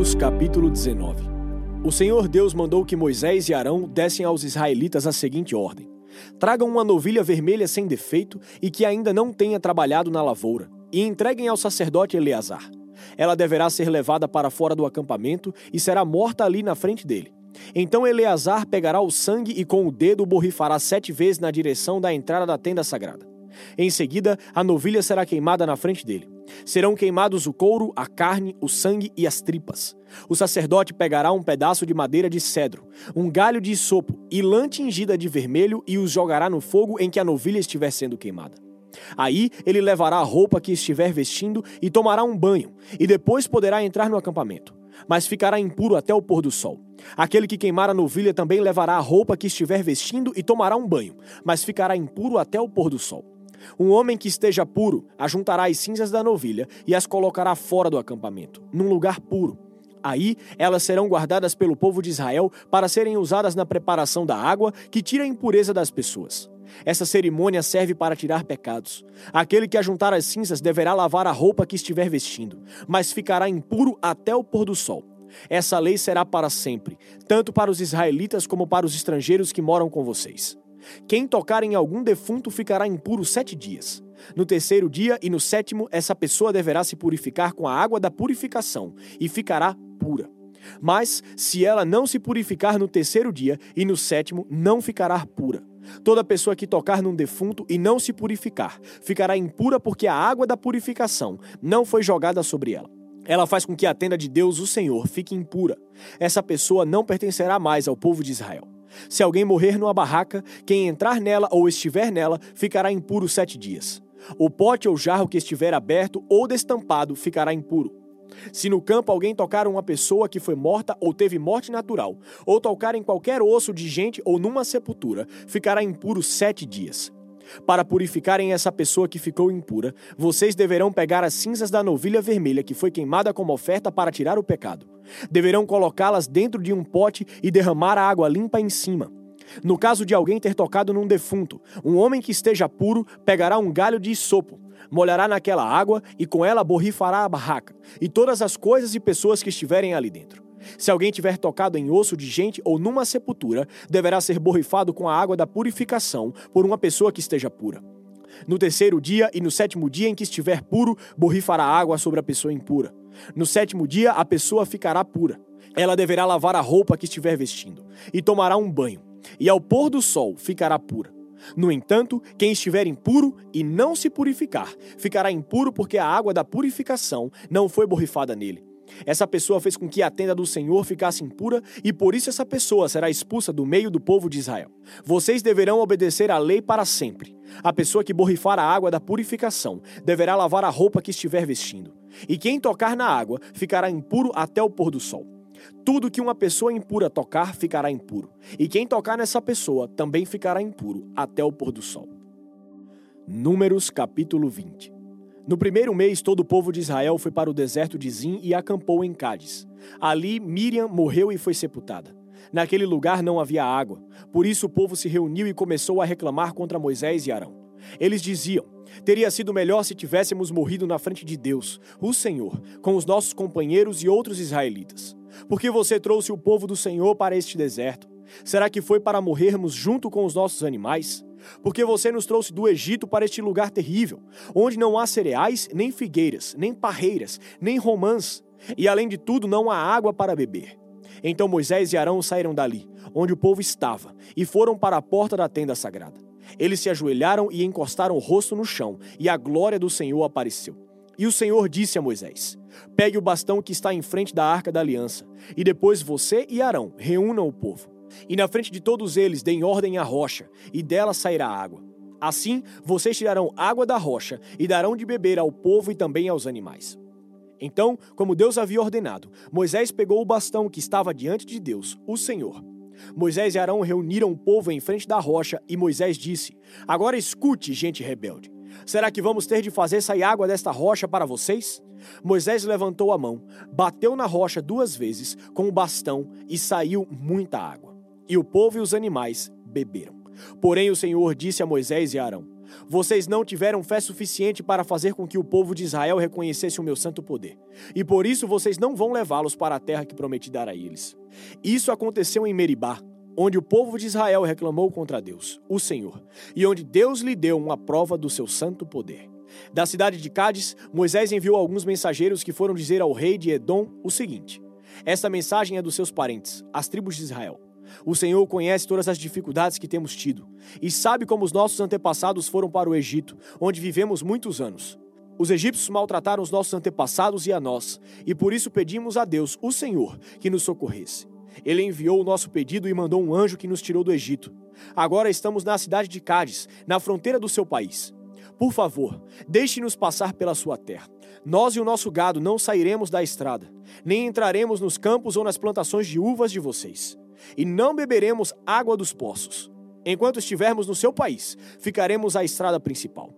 Números capítulo 19 O Senhor Deus mandou que Moisés e Arão dessem aos israelitas a seguinte ordem: Tragam uma novilha vermelha sem defeito e que ainda não tenha trabalhado na lavoura, e entreguem ao sacerdote Eleazar. Ela deverá ser levada para fora do acampamento e será morta ali na frente dele. Então Eleazar pegará o sangue e com o dedo borrifará sete vezes na direção da entrada da tenda sagrada. Em seguida, a novilha será queimada na frente dele. Serão queimados o couro, a carne, o sangue e as tripas. O sacerdote pegará um pedaço de madeira de cedro, um galho de isopo e lã tingida de vermelho e os jogará no fogo em que a novilha estiver sendo queimada. Aí ele levará a roupa que estiver vestindo e tomará um banho, e depois poderá entrar no acampamento. Mas ficará impuro até o pôr do sol. Aquele que queimar a novilha também levará a roupa que estiver vestindo e tomará um banho, mas ficará impuro até o pôr do sol. Um homem que esteja puro ajuntará as cinzas da novilha e as colocará fora do acampamento, num lugar puro. Aí elas serão guardadas pelo povo de Israel para serem usadas na preparação da água que tira a impureza das pessoas. Essa cerimônia serve para tirar pecados. Aquele que ajuntar as cinzas deverá lavar a roupa que estiver vestindo, mas ficará impuro até o pôr do sol. Essa lei será para sempre, tanto para os israelitas como para os estrangeiros que moram com vocês. Quem tocar em algum defunto ficará impuro sete dias. No terceiro dia e no sétimo, essa pessoa deverá se purificar com a água da purificação e ficará pura. Mas, se ela não se purificar no terceiro dia e no sétimo, não ficará pura. Toda pessoa que tocar num defunto e não se purificar ficará impura porque a água da purificação não foi jogada sobre ela. Ela faz com que a tenda de Deus, o Senhor, fique impura. Essa pessoa não pertencerá mais ao povo de Israel. Se alguém morrer numa barraca, quem entrar nela ou estiver nela ficará impuro sete dias. O pote ou jarro que estiver aberto ou destampado ficará impuro. Se no campo alguém tocar uma pessoa que foi morta ou teve morte natural, ou tocar em qualquer osso de gente ou numa sepultura, ficará impuro sete dias. Para purificarem essa pessoa que ficou impura, vocês deverão pegar as cinzas da novilha vermelha que foi queimada como oferta para tirar o pecado. Deverão colocá-las dentro de um pote e derramar a água limpa em cima. No caso de alguém ter tocado num defunto, um homem que esteja puro pegará um galho de sopo, molhará naquela água e com ela borrifará a barraca e todas as coisas e pessoas que estiverem ali dentro. Se alguém tiver tocado em osso de gente ou numa sepultura, deverá ser borrifado com a água da purificação por uma pessoa que esteja pura. No terceiro dia e no sétimo dia em que estiver puro, borrifará água sobre a pessoa impura. No sétimo dia, a pessoa ficará pura. Ela deverá lavar a roupa que estiver vestindo e tomará um banho, e ao pôr do sol ficará pura. No entanto, quem estiver impuro e não se purificar, ficará impuro porque a água da purificação não foi borrifada nele. Essa pessoa fez com que a tenda do Senhor ficasse impura e por isso essa pessoa será expulsa do meio do povo de Israel. Vocês deverão obedecer à lei para sempre. A pessoa que borrifar a água da purificação deverá lavar a roupa que estiver vestindo. E quem tocar na água ficará impuro até o pôr do sol. Tudo que uma pessoa impura tocar ficará impuro, e quem tocar nessa pessoa também ficará impuro até o pôr do sol. Números capítulo 20 no primeiro mês, todo o povo de Israel foi para o deserto de Zim e acampou em Cádiz. Ali, Miriam morreu e foi sepultada. Naquele lugar não havia água, por isso o povo se reuniu e começou a reclamar contra Moisés e Arão. Eles diziam: Teria sido melhor se tivéssemos morrido na frente de Deus, o Senhor, com os nossos companheiros e outros israelitas. Porque você trouxe o povo do Senhor para este deserto? Será que foi para morrermos junto com os nossos animais? Porque você nos trouxe do Egito para este lugar terrível, onde não há cereais, nem figueiras, nem parreiras, nem romãs, e além de tudo não há água para beber. Então Moisés e Arão saíram dali, onde o povo estava, e foram para a porta da tenda sagrada. Eles se ajoelharam e encostaram o rosto no chão, e a glória do Senhor apareceu. E o Senhor disse a Moisés: Pegue o bastão que está em frente da arca da aliança, e depois você e Arão reúnam o povo. E na frente de todos eles deem ordem à rocha, e dela sairá água. Assim, vocês tirarão água da rocha e darão de beber ao povo e também aos animais. Então, como Deus havia ordenado, Moisés pegou o bastão que estava diante de Deus, o Senhor. Moisés e Arão reuniram o povo em frente da rocha e Moisés disse: Agora escute, gente rebelde. Será que vamos ter de fazer sair água desta rocha para vocês? Moisés levantou a mão, bateu na rocha duas vezes com o bastão e saiu muita água e o povo e os animais beberam. Porém, o Senhor disse a Moisés e a Arão: Vocês não tiveram fé suficiente para fazer com que o povo de Israel reconhecesse o meu santo poder. E por isso vocês não vão levá-los para a terra que prometi dar a eles. Isso aconteceu em Meribá, onde o povo de Israel reclamou contra Deus, o Senhor, e onde Deus lhe deu uma prova do seu santo poder. Da cidade de Cádiz, Moisés enviou alguns mensageiros que foram dizer ao rei de Edom o seguinte: Esta mensagem é dos seus parentes, as tribos de Israel. O Senhor conhece todas as dificuldades que temos tido e sabe como os nossos antepassados foram para o Egito, onde vivemos muitos anos. Os egípcios maltrataram os nossos antepassados e a nós, e por isso pedimos a Deus, o Senhor, que nos socorresse. Ele enviou o nosso pedido e mandou um anjo que nos tirou do Egito. Agora estamos na cidade de Cádiz, na fronteira do seu país. Por favor, deixe-nos passar pela sua terra. Nós e o nosso gado não sairemos da estrada, nem entraremos nos campos ou nas plantações de uvas de vocês e não beberemos água dos poços. Enquanto estivermos no seu país, ficaremos à estrada principal.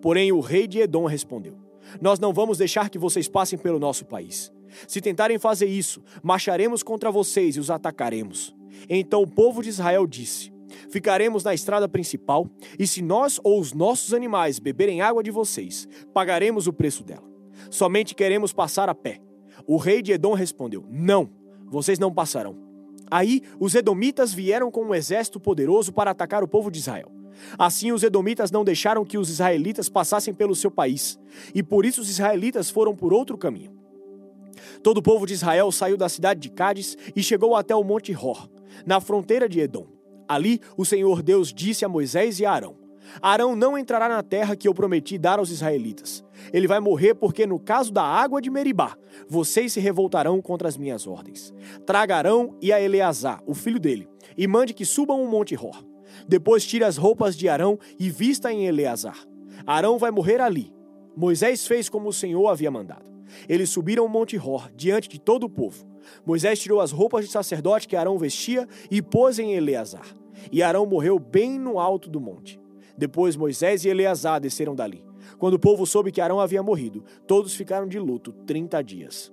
Porém, o rei de Edom respondeu: Nós não vamos deixar que vocês passem pelo nosso país. Se tentarem fazer isso, marcharemos contra vocês e os atacaremos. Então o povo de Israel disse: Ficaremos na estrada principal, e se nós ou os nossos animais beberem água de vocês, pagaremos o preço dela. Somente queremos passar a pé. O rei de Edom respondeu: Não, vocês não passarão. Aí os edomitas vieram com um exército poderoso para atacar o povo de Israel. Assim, os edomitas não deixaram que os israelitas passassem pelo seu país, e por isso os israelitas foram por outro caminho. Todo o povo de Israel saiu da cidade de Cádiz e chegou até o Monte Hor, na fronteira de Edom. Ali, o Senhor Deus disse a Moisés e a Arão: Arão não entrará na terra que eu prometi dar aos israelitas. Ele vai morrer porque, no caso da água de Meribá, vocês se revoltarão contra as minhas ordens. Traga Arão e a Eleazar, o filho dele, e mande que subam o monte Hor. Depois tire as roupas de Arão e vista em Eleazar. Arão vai morrer ali. Moisés fez como o Senhor havia mandado. Eles subiram o monte Hor diante de todo o povo. Moisés tirou as roupas de sacerdote que Arão vestia e pôs em Eleazar. E Arão morreu bem no alto do monte. Depois Moisés e Eleazar desceram dali. Quando o povo soube que Arão havia morrido, todos ficaram de luto 30 dias.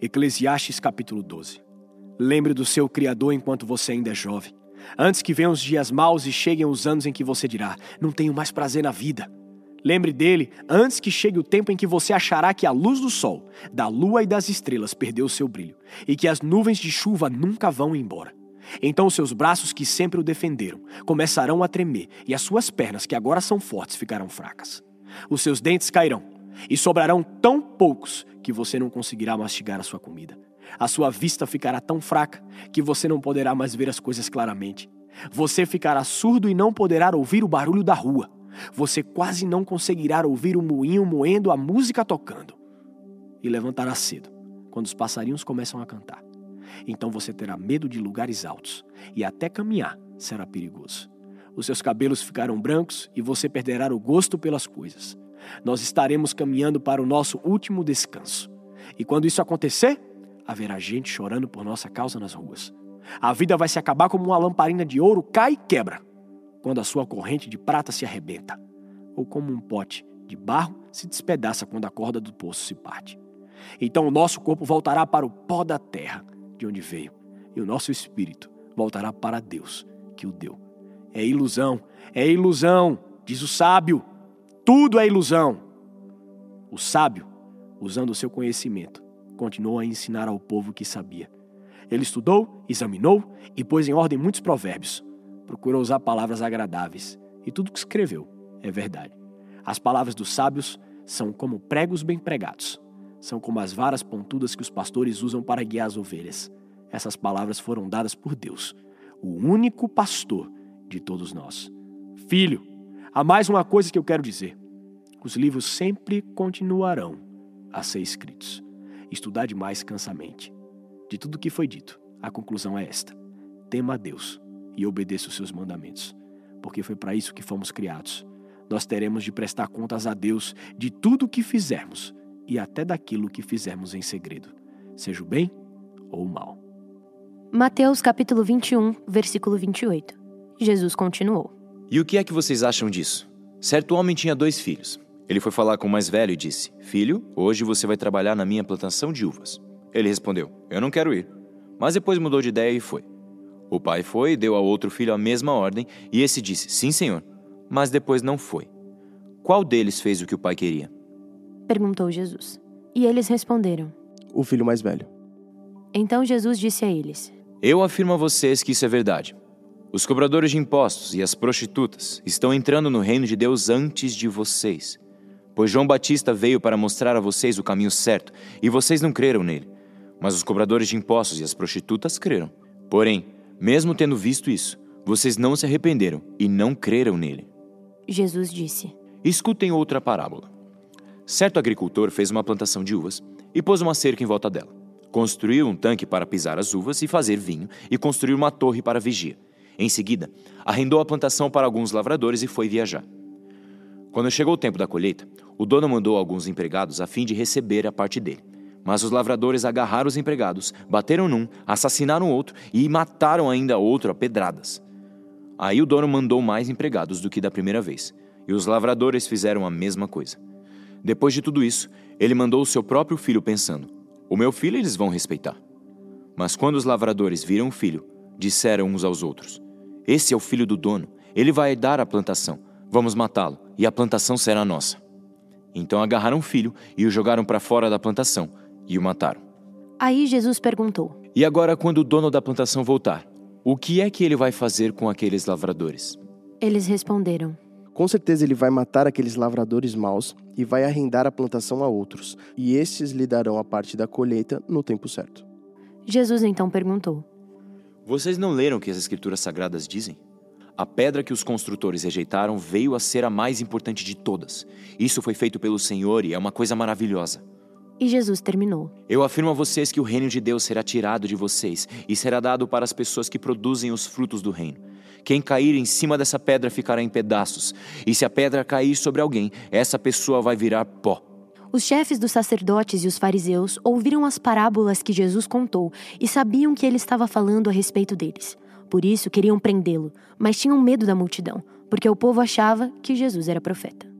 Eclesiastes capítulo 12. Lembre do seu Criador enquanto você ainda é jovem. Antes que venham os dias maus e cheguem os anos em que você dirá: Não tenho mais prazer na vida. Lembre dele antes que chegue o tempo em que você achará que a luz do sol, da lua e das estrelas perdeu seu brilho e que as nuvens de chuva nunca vão embora. Então seus braços que sempre o defenderam começarão a tremer, e as suas pernas, que agora são fortes, ficarão fracas. Os seus dentes cairão, e sobrarão tão poucos que você não conseguirá mastigar a sua comida. A sua vista ficará tão fraca que você não poderá mais ver as coisas claramente. Você ficará surdo e não poderá ouvir o barulho da rua. Você quase não conseguirá ouvir o moinho moendo a música tocando. E levantará cedo, quando os passarinhos começam a cantar. Então você terá medo de lugares altos e até caminhar será perigoso. Os seus cabelos ficarão brancos e você perderá o gosto pelas coisas. Nós estaremos caminhando para o nosso último descanso. E quando isso acontecer, haverá gente chorando por nossa causa nas ruas. A vida vai se acabar como uma lamparina de ouro cai e quebra, quando a sua corrente de prata se arrebenta, ou como um pote de barro se despedaça quando a corda do poço se parte. Então o nosso corpo voltará para o pó da terra, de onde veio, e o nosso espírito voltará para Deus que o deu. É ilusão, é ilusão, diz o sábio. Tudo é ilusão. O sábio, usando o seu conhecimento, continuou a ensinar ao povo que sabia. Ele estudou, examinou e pôs em ordem muitos provérbios. Procurou usar palavras agradáveis, e tudo que escreveu é verdade. As palavras dos sábios são como pregos bem pregados são como as varas pontudas que os pastores usam para guiar as ovelhas. Essas palavras foram dadas por Deus, o único pastor de todos nós. Filho, há mais uma coisa que eu quero dizer. Os livros sempre continuarão a ser escritos. Estudar demais cansamente. De tudo o que foi dito, a conclusão é esta: tema a Deus e obedeça os seus mandamentos, porque foi para isso que fomos criados. Nós teremos de prestar contas a Deus de tudo o que fizermos e até daquilo que fizermos em segredo, seja o bem ou o mal. Mateus capítulo 21, versículo 28. Jesus continuou: E o que é que vocês acham disso? Certo homem tinha dois filhos. Ele foi falar com o mais velho e disse: Filho, hoje você vai trabalhar na minha plantação de uvas. Ele respondeu: Eu não quero ir. Mas depois mudou de ideia e foi. O pai foi e deu ao outro filho a mesma ordem, e esse disse: Sim, senhor. mas depois não foi. Qual deles fez o que o pai queria? Perguntou Jesus. E eles responderam: O filho mais velho. Então Jesus disse a eles: Eu afirmo a vocês que isso é verdade. Os cobradores de impostos e as prostitutas estão entrando no reino de Deus antes de vocês. Pois João Batista veio para mostrar a vocês o caminho certo, e vocês não creram nele. Mas os cobradores de impostos e as prostitutas creram. Porém, mesmo tendo visto isso, vocês não se arrependeram e não creram nele. Jesus disse: Escutem outra parábola. Certo agricultor fez uma plantação de uvas e pôs uma cerca em volta dela. Construiu um tanque para pisar as uvas e fazer vinho, e construiu uma torre para vigia. Em seguida, arrendou a plantação para alguns lavradores e foi viajar. Quando chegou o tempo da colheita, o dono mandou alguns empregados a fim de receber a parte dele. Mas os lavradores agarraram os empregados, bateram num, assassinaram outro e mataram ainda outro a pedradas. Aí o dono mandou mais empregados do que da primeira vez, e os lavradores fizeram a mesma coisa. Depois de tudo isso, ele mandou o seu próprio filho, pensando: O meu filho eles vão respeitar. Mas quando os lavradores viram o filho, disseram uns aos outros: Esse é o filho do dono, ele vai dar a plantação. Vamos matá-lo, e a plantação será nossa. Então agarraram o filho e o jogaram para fora da plantação e o mataram. Aí Jesus perguntou: E agora, quando o dono da plantação voltar, o que é que ele vai fazer com aqueles lavradores? Eles responderam: Com certeza ele vai matar aqueles lavradores maus e vai arrendar a plantação a outros, e estes lhe darão a parte da colheita no tempo certo. Jesus então perguntou: Vocês não leram o que as Escrituras Sagradas dizem? A pedra que os construtores rejeitaram veio a ser a mais importante de todas. Isso foi feito pelo Senhor e é uma coisa maravilhosa. E Jesus terminou: Eu afirmo a vocês que o reino de Deus será tirado de vocês e será dado para as pessoas que produzem os frutos do reino. Quem cair em cima dessa pedra ficará em pedaços, e se a pedra cair sobre alguém, essa pessoa vai virar pó. Os chefes dos sacerdotes e os fariseus ouviram as parábolas que Jesus contou e sabiam que ele estava falando a respeito deles. Por isso queriam prendê-lo, mas tinham medo da multidão, porque o povo achava que Jesus era profeta.